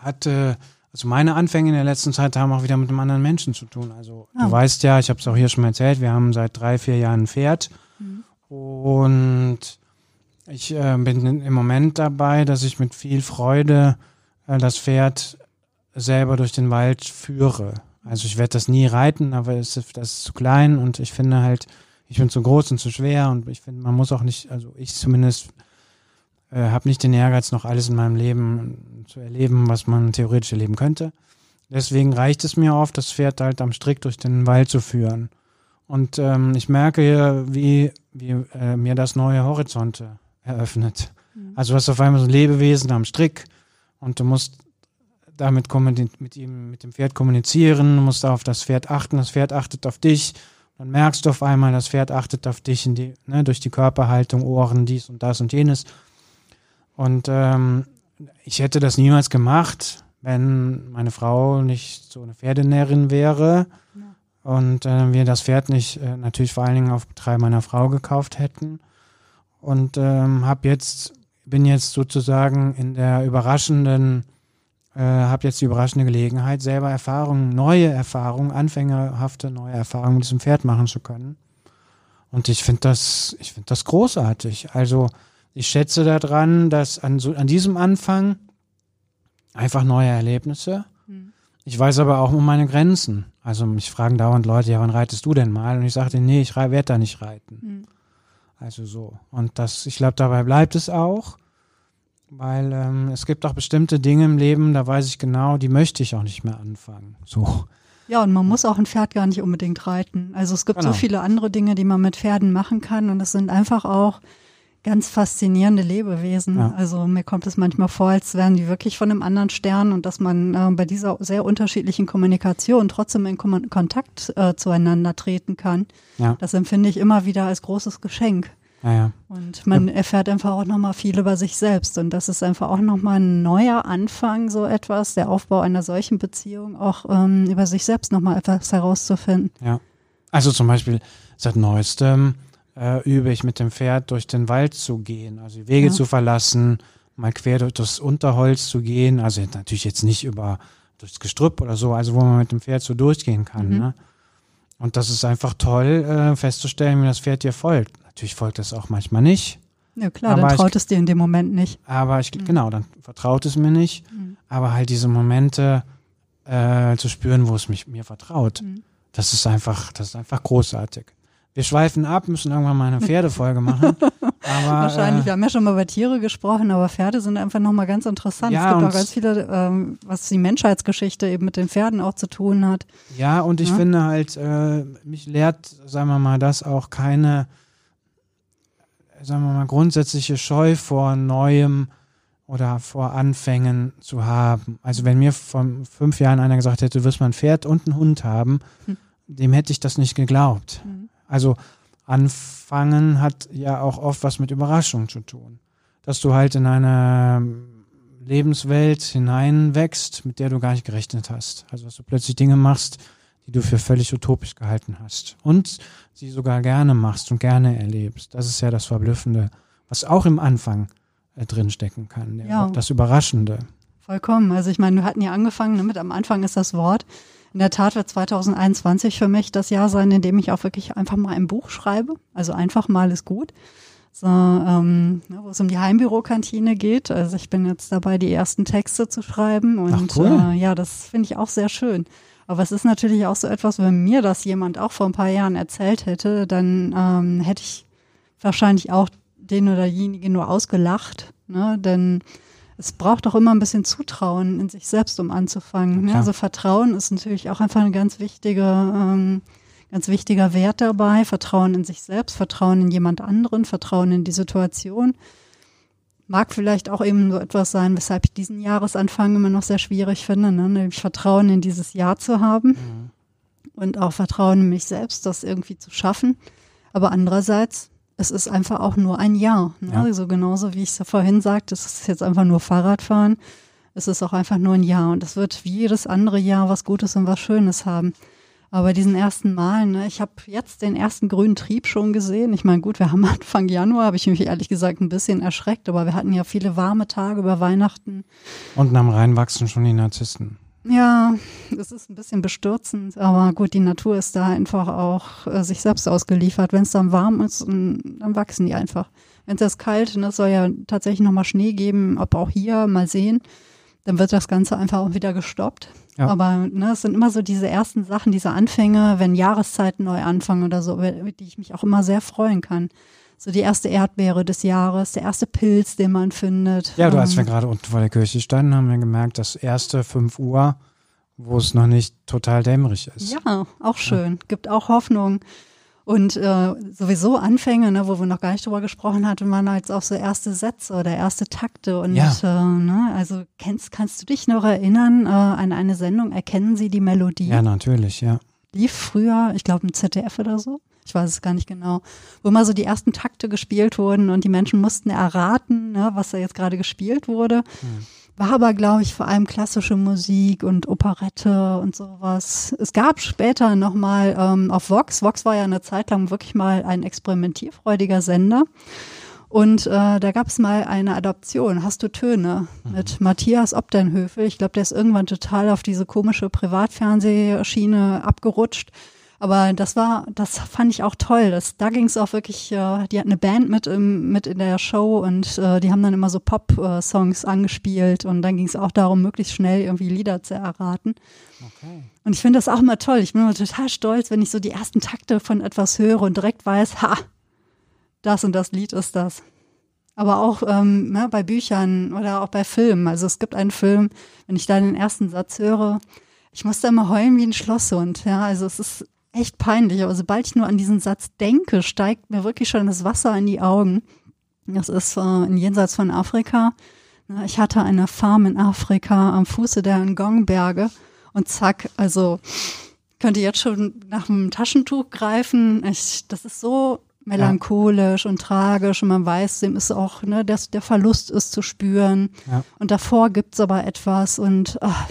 hatte, also meine Anfänge in der letzten Zeit haben auch wieder mit einem anderen Menschen zu tun. Also ah. du weißt ja, ich habe es auch hier schon mal erzählt, wir haben seit drei, vier Jahren ein Pferd mhm. und ich äh, bin im Moment dabei, dass ich mit viel Freude äh, das Pferd selber durch den Wald führe. Also ich werde das nie reiten, aber es ist, das ist zu klein und ich finde halt, ich bin zu groß und zu schwer und ich finde, man muss auch nicht, also ich zumindest äh, habe nicht den Ehrgeiz, noch alles in meinem Leben zu erleben, was man theoretisch erleben könnte. Deswegen reicht es mir oft, das Pferd halt am Strick durch den Wald zu führen. Und ähm, ich merke hier, wie, wie äh, mir das neue Horizonte eröffnet. Mhm. Also du hast auf einmal so ein Lebewesen am Strick, und du musst damit mit ihm, mit dem Pferd kommunizieren, du musst auf das Pferd achten, das Pferd achtet auf dich. Dann merkst du auf einmal, das Pferd achtet auf dich in die, ne, durch die Körperhaltung, Ohren, dies und das und jenes. Und ähm, ich hätte das niemals gemacht, wenn meine Frau nicht so eine Pferdenäherin wäre ja. und äh, wir das Pferd nicht äh, natürlich vor allen Dingen auf Betreiben meiner Frau gekauft hätten. Und ähm, habe jetzt bin jetzt sozusagen in der überraschenden, äh, habe jetzt die überraschende Gelegenheit, selber Erfahrungen, neue Erfahrungen, anfängerhafte neue Erfahrungen mit diesem Pferd machen zu können. Und ich finde das, ich finde das großartig. Also ich schätze daran, dass an, so, an diesem Anfang einfach neue Erlebnisse. Mhm. Ich weiß aber auch um meine Grenzen. Also mich fragen dauernd Leute, ja, wann reitest du denn mal? Und ich sagte, nee, ich werde da nicht reiten. Mhm. Also so. Und das, ich glaube, dabei bleibt es auch, weil ähm, es gibt auch bestimmte Dinge im Leben, da weiß ich genau, die möchte ich auch nicht mehr anfangen. So. Ja, und man muss auch ein Pferd gar nicht unbedingt reiten. Also es gibt genau. so viele andere Dinge, die man mit Pferden machen kann und es sind einfach auch ganz faszinierende Lebewesen. Ja. Also mir kommt es manchmal vor, als wären die wirklich von einem anderen Stern und dass man äh, bei dieser sehr unterschiedlichen Kommunikation trotzdem in Kom Kontakt äh, zueinander treten kann. Ja. Das empfinde ich immer wieder als großes Geschenk. Ja. Und man erfährt einfach auch nochmal viel über sich selbst. Und das ist einfach auch nochmal ein neuer Anfang, so etwas, der Aufbau einer solchen Beziehung, auch ähm, über sich selbst nochmal etwas herauszufinden. Ja. Also zum Beispiel seit neuestem äh, übe ich mit dem Pferd durch den Wald zu gehen, also die Wege Ja. zu verlassen, mal quer durch das Unterholz zu gehen. Also natürlich jetzt nicht über durchs Gestrüpp oder so, also wo man mit dem Pferd so durchgehen kann. Mhm. Ne? Und das ist einfach toll, äh, festzustellen, wie das Pferd dir folgt. Natürlich folgt es auch manchmal nicht, Ja klar, Aber dann ich- traut es dir in dem Moment nicht. aber ich, Mhm. genau, dann vertraut es mir nicht. Mhm. Aber halt diese Momente äh, zu spüren, wo es mich mir vertraut, Mhm. das ist einfach, das ist einfach großartig. Wir schweifen ab, müssen irgendwann mal eine Pferdefolge machen. Aber, Wahrscheinlich, Äh, wir haben ja schon mal über Tiere gesprochen, aber Pferde sind einfach nochmal ganz interessant. Ja, es gibt auch ganz viele, ähm, was die Menschheitsgeschichte eben mit den Pferden auch zu tun hat. ja, und ich Ja. finde halt, äh, mich lehrt, sagen wir mal, das auch keine, sagen wir mal, grundsätzliche Scheu vor Neuem oder vor Anfängen zu haben. Also wenn mir vor fünf Jahren einer gesagt hätte, du wirst mal ein Pferd und einen Hund haben, Hm. dem hätte ich das nicht geglaubt. Also anfangen hat ja auch oft was mit Überraschung zu tun. Dass du halt in eine Lebenswelt hineinwächst, mit der du gar nicht gerechnet hast. Also dass du plötzlich Dinge machst, die du für völlig utopisch gehalten hast. Und sie sogar gerne machst und gerne erlebst. Das ist ja das Verblüffende, was auch im Anfang äh, drinstecken kann. Ja. Das Überraschende. Vollkommen. Also ich meine, wir hatten ja angefangen damit, am Anfang ist das Wort. In der Tat wird 2021 für mich das Jahr sein, in dem ich auch wirklich einfach mal ein Buch schreibe. Also einfach mal ist gut. So, ähm, ne, wo es um die Heimbürokantine geht. Also ich bin jetzt dabei, die ersten Texte zu schreiben. Und Ach, cool. äh, ja, das finde ich auch sehr schön. Aber es ist natürlich auch so etwas, wenn mir das jemand auch vor ein paar Jahren erzählt hätte, dann ähm, hätte ich wahrscheinlich auch den oder diejenigen nur ausgelacht. Ne? Denn es braucht auch immer ein bisschen Zutrauen in sich selbst, um anzufangen. Ne? Also Vertrauen ist natürlich auch einfach ein ganz wichtiger, ähm, ganz wichtiger Wert dabei. Vertrauen in sich selbst, Vertrauen in jemand anderen, Vertrauen in die Situation. Mag vielleicht auch eben so etwas sein, weshalb ich diesen Jahresanfang immer noch sehr schwierig finde, ne? nämlich Vertrauen in dieses Jahr zu haben und auch Vertrauen in mich selbst, das irgendwie zu schaffen. Aber andererseits, es ist einfach auch nur ein Jahr. Ne? Ja. Also genauso wie ich es vorhin sagte, es ist jetzt einfach nur Fahrradfahren. Es ist auch einfach nur ein Jahr und es wird wie jedes andere Jahr was Gutes und was Schönes haben. Aber bei diesen ersten Malen, ne, ich habe jetzt den ersten grünen Trieb schon gesehen. Ich meine, gut, wir haben Anfang Januar, habe ich mich ehrlich gesagt ein bisschen erschreckt, aber wir hatten ja viele warme Tage über Weihnachten. Unten am Rhein wachsen schon die Narzissten. Ja, es ist ein bisschen bestürzend, aber gut, die Natur ist da einfach auch äh, sich selbst ausgeliefert. Wenn es dann warm ist, dann wachsen die einfach. Wenn es jetzt kalt, ne, es soll ja tatsächlich nochmal Schnee geben, ob auch hier, mal sehen, dann wird das Ganze einfach auch wieder gestoppt. Ja. Aber ne, es sind immer so diese ersten Sachen, diese Anfänge, wenn Jahreszeiten neu anfangen oder so, über die ich mich auch immer sehr freuen kann. So die erste Erdbeere des Jahres, der erste Pilz, den man findet. Ja, du, als Ähm, wir gerade unten vor der Kirche standen, haben wir gemerkt, dass erste 5 Uhr, wo es noch nicht total dämmerig ist. Ja, auch schön. Gibt auch Hoffnung. Und äh, sowieso Anfänge, ne, wo wir noch gar nicht drüber gesprochen hatten, waren jetzt auch so erste Sätze oder erste Takte. Und Ja. äh, ne, also kennst, kannst du dich noch erinnern äh, an eine Sendung, Erkennen Sie die Melodie? Ja, natürlich, ja. Lief früher, ich glaube im ZDF oder so. Ich weiß es gar nicht genau. Wo immer so die ersten Takte gespielt wurden und die Menschen mussten erraten, ne, was da jetzt gerade gespielt wurde. War aber, glaube ich, vor allem klassische Musik und Operette und sowas. Es gab später nochmal ähm, auf Vox, Vox war ja eine Zeit lang wirklich mal ein experimentierfreudiger Sender. Und äh, da gab es mal eine Adoption, Hast du Töne, mit Matthias Obdenhöfel. Ich glaube, der ist irgendwann total auf diese komische Privatfernsehschiene abgerutscht. Aber das war, das fand ich auch toll. Das, da ging es auch wirklich, äh, die hat eine Band mit, im, mit in der Show und äh, die haben dann immer so Pop-Songs angespielt und dann ging es auch darum, möglichst schnell irgendwie Lieder zu erraten. Okay. Und ich finde das auch immer toll. Ich bin immer total stolz, wenn ich so die ersten Takte von etwas höre und direkt weiß, ha, das und das Lied ist das. Aber auch ähm, ne, bei Büchern oder auch bei Filmen. Also es gibt einen Film, wenn ich da den ersten Satz höre, ich muss da immer heulen wie ein Schlosshund. Ja, also es ist echt peinlich. Aber sobald ich nur an diesen Satz denke, steigt mir wirklich schon das Wasser in die Augen. Das ist äh, in Jenseits von Afrika. Na, Ich hatte eine Farm in Afrika am Fuße der Ngong-Berge und zack, also könnte jetzt schon nach einem Taschentuch greifen. Ich, das ist so melancholisch ja. und tragisch und man weiß, dem ist auch, ne, dass der Verlust ist zu spüren. Ja. Und davor gibt's aber etwas und ach,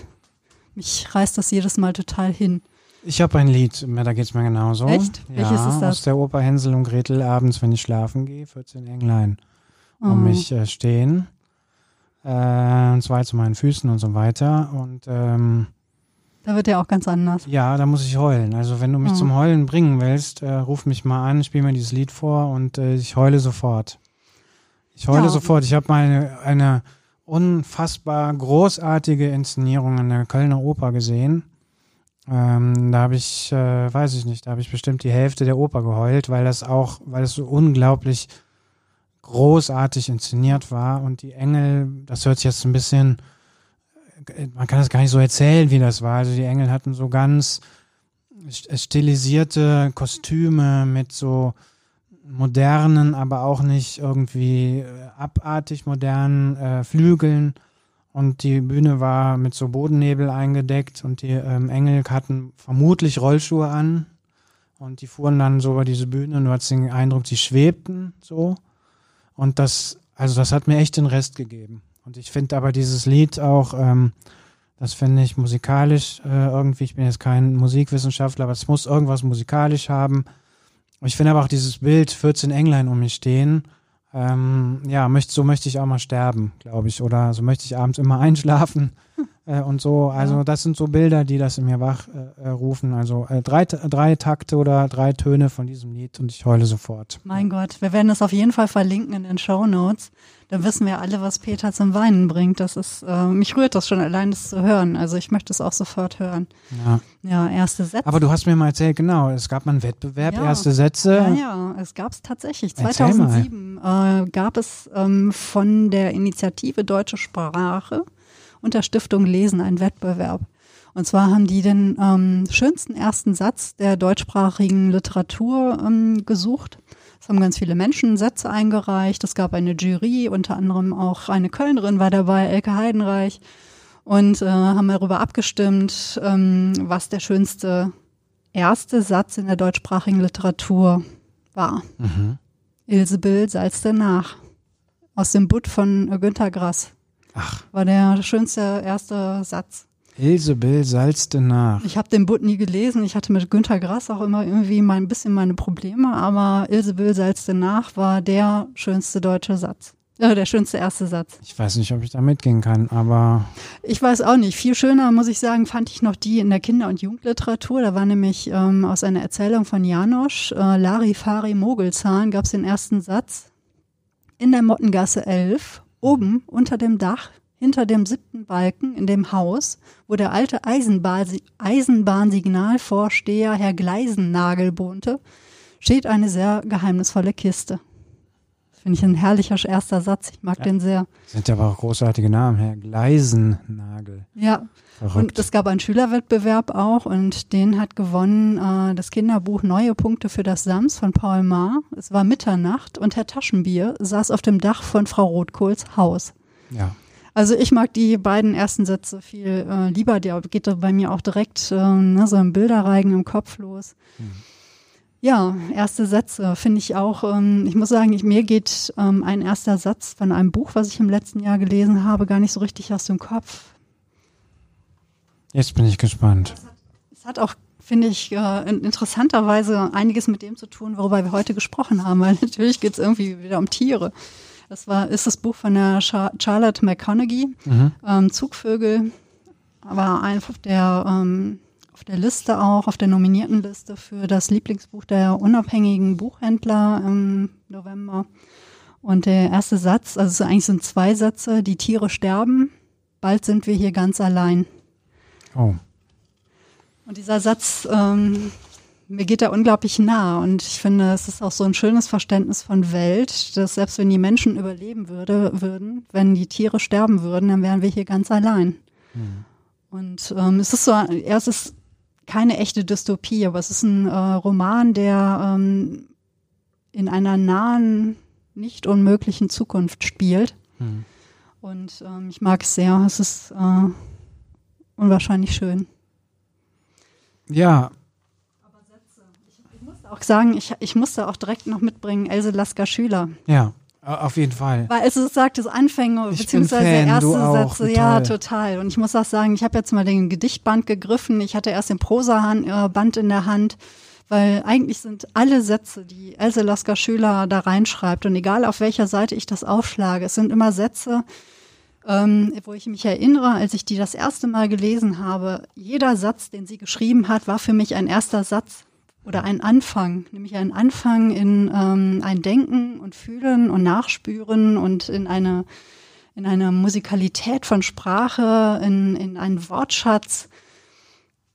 mich reißt das jedes Mal total hin. Ich habe ein Lied, da geht's mir genauso. Echt? Ja, Welches ist das? Aus der Oper Hänsel und Gretel abends, wenn ich schlafen gehe, 14 Englein um oh. mich äh, stehen. Äh, und zwar zu meinen Füßen und so weiter. Und ähm, da wird ja auch ganz anders. Ja, da muss ich heulen. Also wenn du mich oh. zum Heulen bringen willst, äh, ruf mich mal an, spiel mir dieses Lied vor und äh, ich heule sofort. Ich heule ja. sofort. Ich habe mal eine, eine unfassbar großartige Inszenierung in der Kölner Oper gesehen. Ähm, da habe ich, äh, weiß ich nicht, da habe ich bestimmt die Hälfte der Oper geheult, weil das auch, weil es so unglaublich großartig inszeniert war und die Engel, das hört sich jetzt ein bisschen, äh, man kann das gar nicht so erzählen, wie das war. Also die Engel hatten so ganz stilisierte Kostüme mit so modernen, aber auch nicht irgendwie äh, abartig modernen äh, Flügeln. Und die Bühne war mit so Bodennebel eingedeckt und die ähm, Engel hatten vermutlich Rollschuhe an. Und die fuhren dann so über diese Bühne und du hattest den Eindruck, sie schwebten so. Und das, also das hat mir echt den Rest gegeben. Und ich finde aber dieses Lied auch, ähm, das finde ich musikalisch äh, irgendwie, ich bin jetzt kein Musikwissenschaftler, aber es muss irgendwas musikalisch haben. Ich finde aber auch dieses Bild, 14 Englein um mich stehen, ähm, ja, möcht, so möchte ich auch mal sterben, glaube ich. Oder so möchte ich abends immer einschlafen äh, und so. Also ja. das sind so Bilder, die das in mir wachrufen. Äh, also äh, drei, drei Takte oder drei Töne von diesem Lied und ich heule sofort. Mein Gott, wir werden das auf jeden Fall verlinken in den Show Notes. Da wissen wir alle, was Peter zum Weinen bringt. Das ist, äh, mich rührt das schon allein, das zu hören. Also ich möchte es auch sofort hören. Ja. Ja, erste Sätze. Aber du hast mir mal erzählt, genau, es gab mal einen Wettbewerb, ja. erste Sätze. Ja, ja, es gab es tatsächlich. 2007 äh, gab es ähm, von der Initiative Deutsche Sprache und der Stiftung Lesen einen Wettbewerb. Und zwar haben die den ähm, schönsten ersten Satz der deutschsprachigen Literatur ähm, gesucht. Es haben ganz viele Menschen Sätze eingereicht. Es gab eine Jury, unter anderem auch eine Kölnerin war dabei, Elke Heidenreich. Und äh, haben darüber abgestimmt, ähm, was der schönste erste Satz in der deutschsprachigen Literatur war. Mhm. Ilsebill salz nach. Aus dem Butt von Günter Grass. Ach. War der schönste erste Satz. Ilsebill salzte nach. Ich habe den Butt nie gelesen. Ich hatte mit Günter Grass auch immer irgendwie mal ein bisschen meine Probleme, aber Ilsebill salzte nach war der schönste deutsche Satz. Äh, der schönste erste Satz. Ich weiß nicht, ob ich da mitgehen kann, aber. Ich weiß auch nicht. Viel schöner, muss ich sagen, fand ich noch die in der Kinder- und Jugendliteratur. Da war nämlich ähm, aus einer Erzählung von Janosch, äh, Larifari Mogelzahn, gab es den ersten Satz. In der Mottengasse 11, oben unter dem Dach, hinter dem siebten Balken in dem Haus, wo der alte Eisenbahn Eisenbahnsignalvorsteher Herr Gleisennagel wohnte, steht eine sehr geheimnisvolle Kiste. Finde ich ein herrlicher erster Satz. Ich mag ja. den sehr. Sind aber auch großartige Namen, Herr Gleisennagel. Ja. Verrückt. Und es gab einen Schülerwettbewerb auch und den hat gewonnen äh, das Kinderbuch Neue Punkte für das Sams von Paul Maar. Es war Mitternacht und Herr Taschenbier saß auf dem Dach von Frau Rotkohls Haus. Ja. Also ich mag die beiden ersten Sätze viel äh, lieber. Der geht bei mir auch direkt äh, ne, so ein Bilderreigen im Kopf los. Mhm. Ja, erste Sätze finde ich auch. Ähm, ich muss sagen, ich, mir geht ähm, ein erster Satz von einem Buch, was ich im letzten Jahr gelesen habe, gar nicht so richtig aus dem Kopf. Jetzt bin ich gespannt. Es hat, es hat auch, finde ich, äh, interessanterweise einiges mit dem zu tun, worüber wir heute gesprochen haben, weil natürlich geht es irgendwie wieder um Tiere. Das war, ist das Buch von der Char Charlotte McConaughey, mhm. ähm, Zugvögel, war einfach der ähm, auf der Liste auch, auf der nominierten Liste für das Lieblingsbuch der unabhängigen Buchhändler im November. Und der erste Satz, also eigentlich sind zwei Sätze, die Tiere sterben, bald sind wir hier ganz allein. Oh. Und dieser Satz, ähm, mir geht er unglaublich nah und ich finde, es ist auch so ein schönes Verständnis von Welt, dass selbst wenn die Menschen überleben würde, würden, wenn die Tiere sterben würden, dann wären wir hier ganz allein. Mhm. Und ähm, es ist so, ja, es ist keine echte Dystopie, aber es ist ein äh, Roman, der ähm, in einer nahen, nicht unmöglichen Zukunft spielt. Mhm. Und ähm, ich mag es sehr. Es ist äh, unwahrscheinlich schön. Ja. Aber Sätze. Ich, ich musste auch sagen, ich, ich musste auch direkt noch mitbringen, Else Lasker Schüler. Ja, auf jeden Fall. Weil es sagt, das Anfänge, Ich beziehungsweise Fan, erste auch, Sätze, wie ja, total. Und ich muss auch sagen, ich habe jetzt mal den Gedichtband gegriffen. Ich hatte erst den Prosa-Band in der Hand, weil eigentlich sind alle Sätze, die Else Lasker Schüler da reinschreibt, und egal auf welcher Seite ich das aufschlage, es sind immer Sätze, ähm, wo ich mich erinnere, als ich die das erste Mal gelesen habe, jeder Satz, den sie geschrieben hat, war für mich ein erster Satz oder ein Anfang, nämlich ein Anfang in ähm, ein Denken und Fühlen und Nachspüren und in eine, in eine Musikalität von Sprache, in, in einen Wortschatz,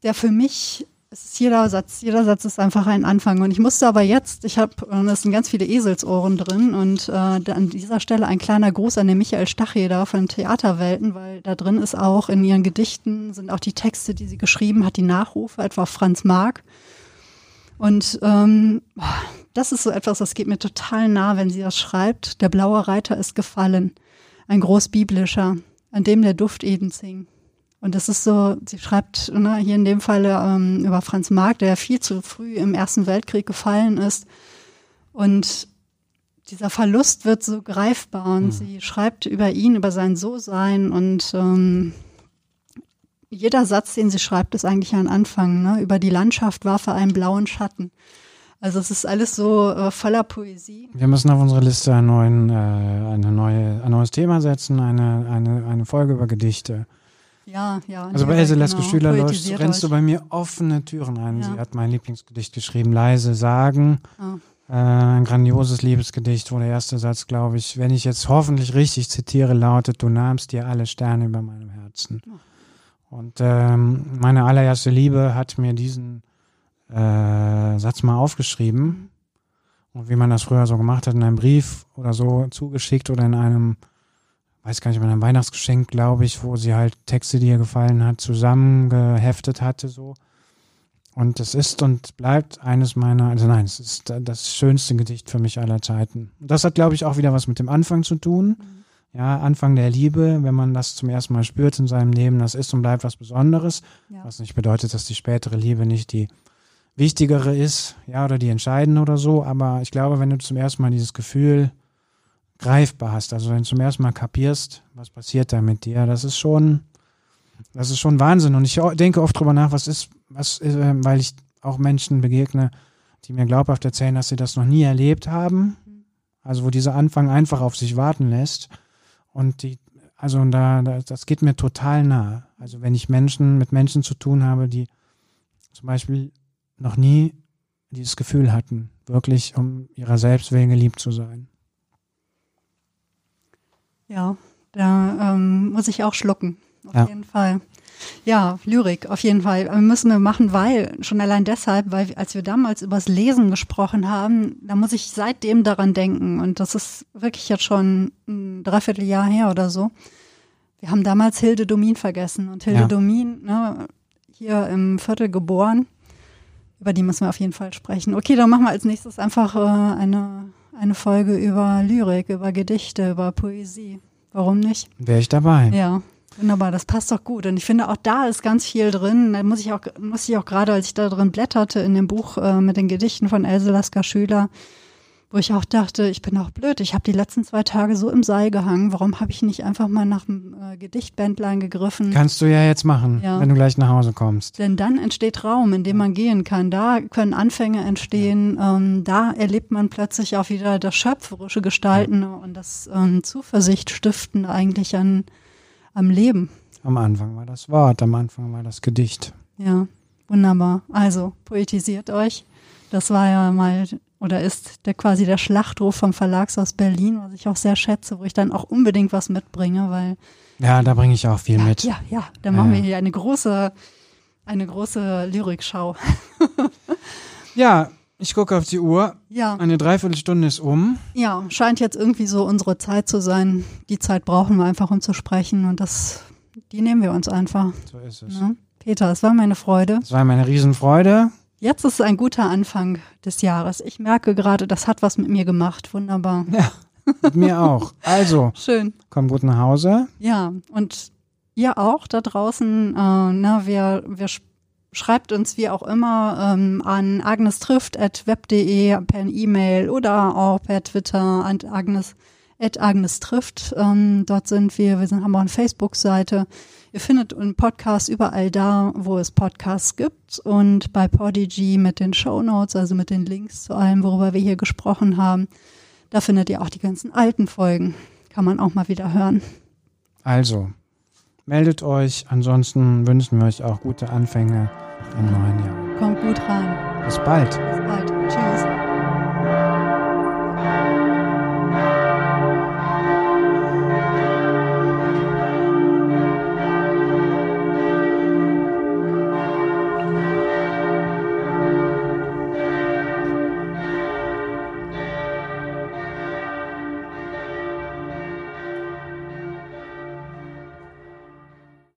der für mich, es ist jeder Satz, jeder Satz ist einfach ein Anfang. Und ich musste aber jetzt, ich habe, es sind ganz viele Eselsohren drin und äh, an dieser Stelle ein kleiner Gruß an den Michael Stacheder von Theaterwelten, weil da drin ist auch in ihren Gedichten sind auch die Texte, die sie geschrieben hat, die Nachrufe, etwa Franz Marc. Und ähm, das ist so etwas, das geht mir total nah, wenn sie das schreibt. Der blaue Reiter ist gefallen, ein großbiblischer, an dem der Duft Edens hing. Und das ist so, sie schreibt ne, hier in dem Falle ähm, über Franz Marc, der viel zu früh im Ersten Weltkrieg gefallen ist. Und dieser Verlust wird so greifbar und sie schreibt über ihn, über sein So-Sein und ähm, jeder Satz, den sie schreibt, ist eigentlich ein Anfang. Ne? Über die Landschaft warf er einen blauen Schatten. Also es ist alles so äh, voller Poesie. Wir müssen auf unsere Liste einen neuen, äh, eine neue, ein neues Thema setzen, eine, eine, eine Folge über Gedichte. Ja, ja. Also bei Else genau, Leske Schüler läufst, rennst du bei mir offene Türen ein. Ja. Sie hat mein Lieblingsgedicht geschrieben, Leise Sagen. Ah. Äh, ein grandioses Liebesgedicht, wo der erste Satz, glaube ich, wenn ich jetzt hoffentlich richtig zitiere, lautet, du nahmst dir alle Sterne über meinem Herzen. Und ähm, meine allererste Liebe hat mir diesen äh, Satz mal aufgeschrieben. Und wie man das früher so gemacht hat, in einem Brief oder so zugeschickt oder in einem, weiß gar nicht, in einem Weihnachtsgeschenk, glaube ich, wo sie halt Texte, die ihr gefallen hat, zusammengeheftet hatte, so. Und es ist und bleibt eines meiner, also nein, es ist das schönste Gedicht für mich aller Zeiten. Und das hat, glaube ich, auch wieder was mit dem Anfang zu tun. Ja, Anfang der Liebe, wenn man das zum ersten Mal spürt in seinem Leben, das ist und bleibt was Besonderes. Ja. Was nicht bedeutet, dass die spätere Liebe nicht die wichtigere ist, ja, oder die entscheidende oder so. Aber ich glaube, wenn du zum ersten Mal dieses Gefühl greifbar hast, also wenn du zum ersten Mal kapierst, was passiert da mit dir, das ist schon, das ist schon Wahnsinn. Und ich denke oft drüber nach, was ist, was, ist, äh, weil ich auch Menschen begegne, die mir glaubhaft erzählen, dass sie das noch nie erlebt haben. Also wo dieser Anfang einfach auf sich warten lässt. Und die, also und da, da, das geht mir total nahe. Also wenn ich Menschen mit Menschen zu tun habe, die zum Beispiel noch nie dieses Gefühl hatten, wirklich um ihrer selbst willen geliebt zu sein. Ja, da ähm, muss ich auch schlucken. Auf Ja. jeden Fall. Ja, Lyrik, auf jeden Fall. Aber Müssen wir machen, weil, schon allein deshalb, weil als wir damals übers Lesen gesprochen haben, da muss ich seitdem daran denken. Und das ist wirklich jetzt schon ein Dreivierteljahr her oder so. Wir haben damals Hilde Domin vergessen. Und Hilde Ja. Domin, ne, hier im Viertel geboren, über die müssen wir auf jeden Fall sprechen. Okay, dann machen wir als nächstes einfach äh, eine, eine Folge über Lyrik, über Gedichte, über Poesie. Warum nicht? Wäre ich dabei. Ja, wunderbar, das passt doch gut. Und ich finde, auch da ist ganz viel drin. Da muss ich auch, muss ich auch gerade, als ich da drin blätterte in dem Buch äh, mit den Gedichten von Else Lasker Schüler, wo ich auch dachte, ich bin auch blöd. Ich habe die letzten zwei Tage so im Seil gehangen. Warum habe ich nicht einfach mal nach dem äh, Gedichtbändlein gegriffen? Kannst du ja jetzt machen, Ja. wenn du gleich nach Hause kommst. Denn dann entsteht Raum, in dem man gehen kann. Da können Anfänge entstehen. Ähm, da erlebt man plötzlich auch wieder das schöpferische Gestalten und das ähm, Zuversicht stiftende eigentlich an, am Leben. Am Anfang war das Wort, am Anfang war das Gedicht. Ja, wunderbar. Also poetisiert euch. Das war ja mal oder ist der quasi der Schlachtruf vom Verlagshaus Berlin, was ich auch sehr schätze, wo ich dann auch unbedingt was mitbringe, weil Ja, da bringe ich auch viel ja, mit. ja, ja, dann machen Ja. wir hier eine große, eine große Lyrikschau. Ja, ich gucke auf die Uhr. Ja, Eine Dreiviertelstunde ist um. ja, scheint jetzt irgendwie so unsere Zeit zu sein. Die Zeit brauchen wir einfach, um zu sprechen und das, die nehmen wir uns einfach. So ist es. Ne? Peter, es war meine Freude. Es war mir eine Riesenfreude. Jetzt ist ein guter Anfang des Jahres. Ich merke gerade, das hat was mit mir gemacht. Wunderbar. Ja, mit mir auch. Also, Schön. komm gut nach Hause. Ja, und ihr auch da draußen, äh, na, wir, wir sp- schreibt uns wie auch immer ähm, an agnestrift.web.de per E-Mail oder auch per Twitter an Agnes, Agnes trifft. Ähm, dort sind wir, wir sind, haben auch eine Facebook-Seite. Ihr findet einen Podcast überall da, wo es Podcasts gibt und bei Podigy mit den Show Notes, also mit den Links zu allem, worüber wir hier gesprochen haben. Da findet ihr auch die ganzen alten Folgen. Kann man auch mal wieder hören. Also, meldet euch. Ansonsten wünschen wir euch auch gute Anfänge im neuen Jahr. Kommt gut rein. Bis bald. Bis bald. Tschüss.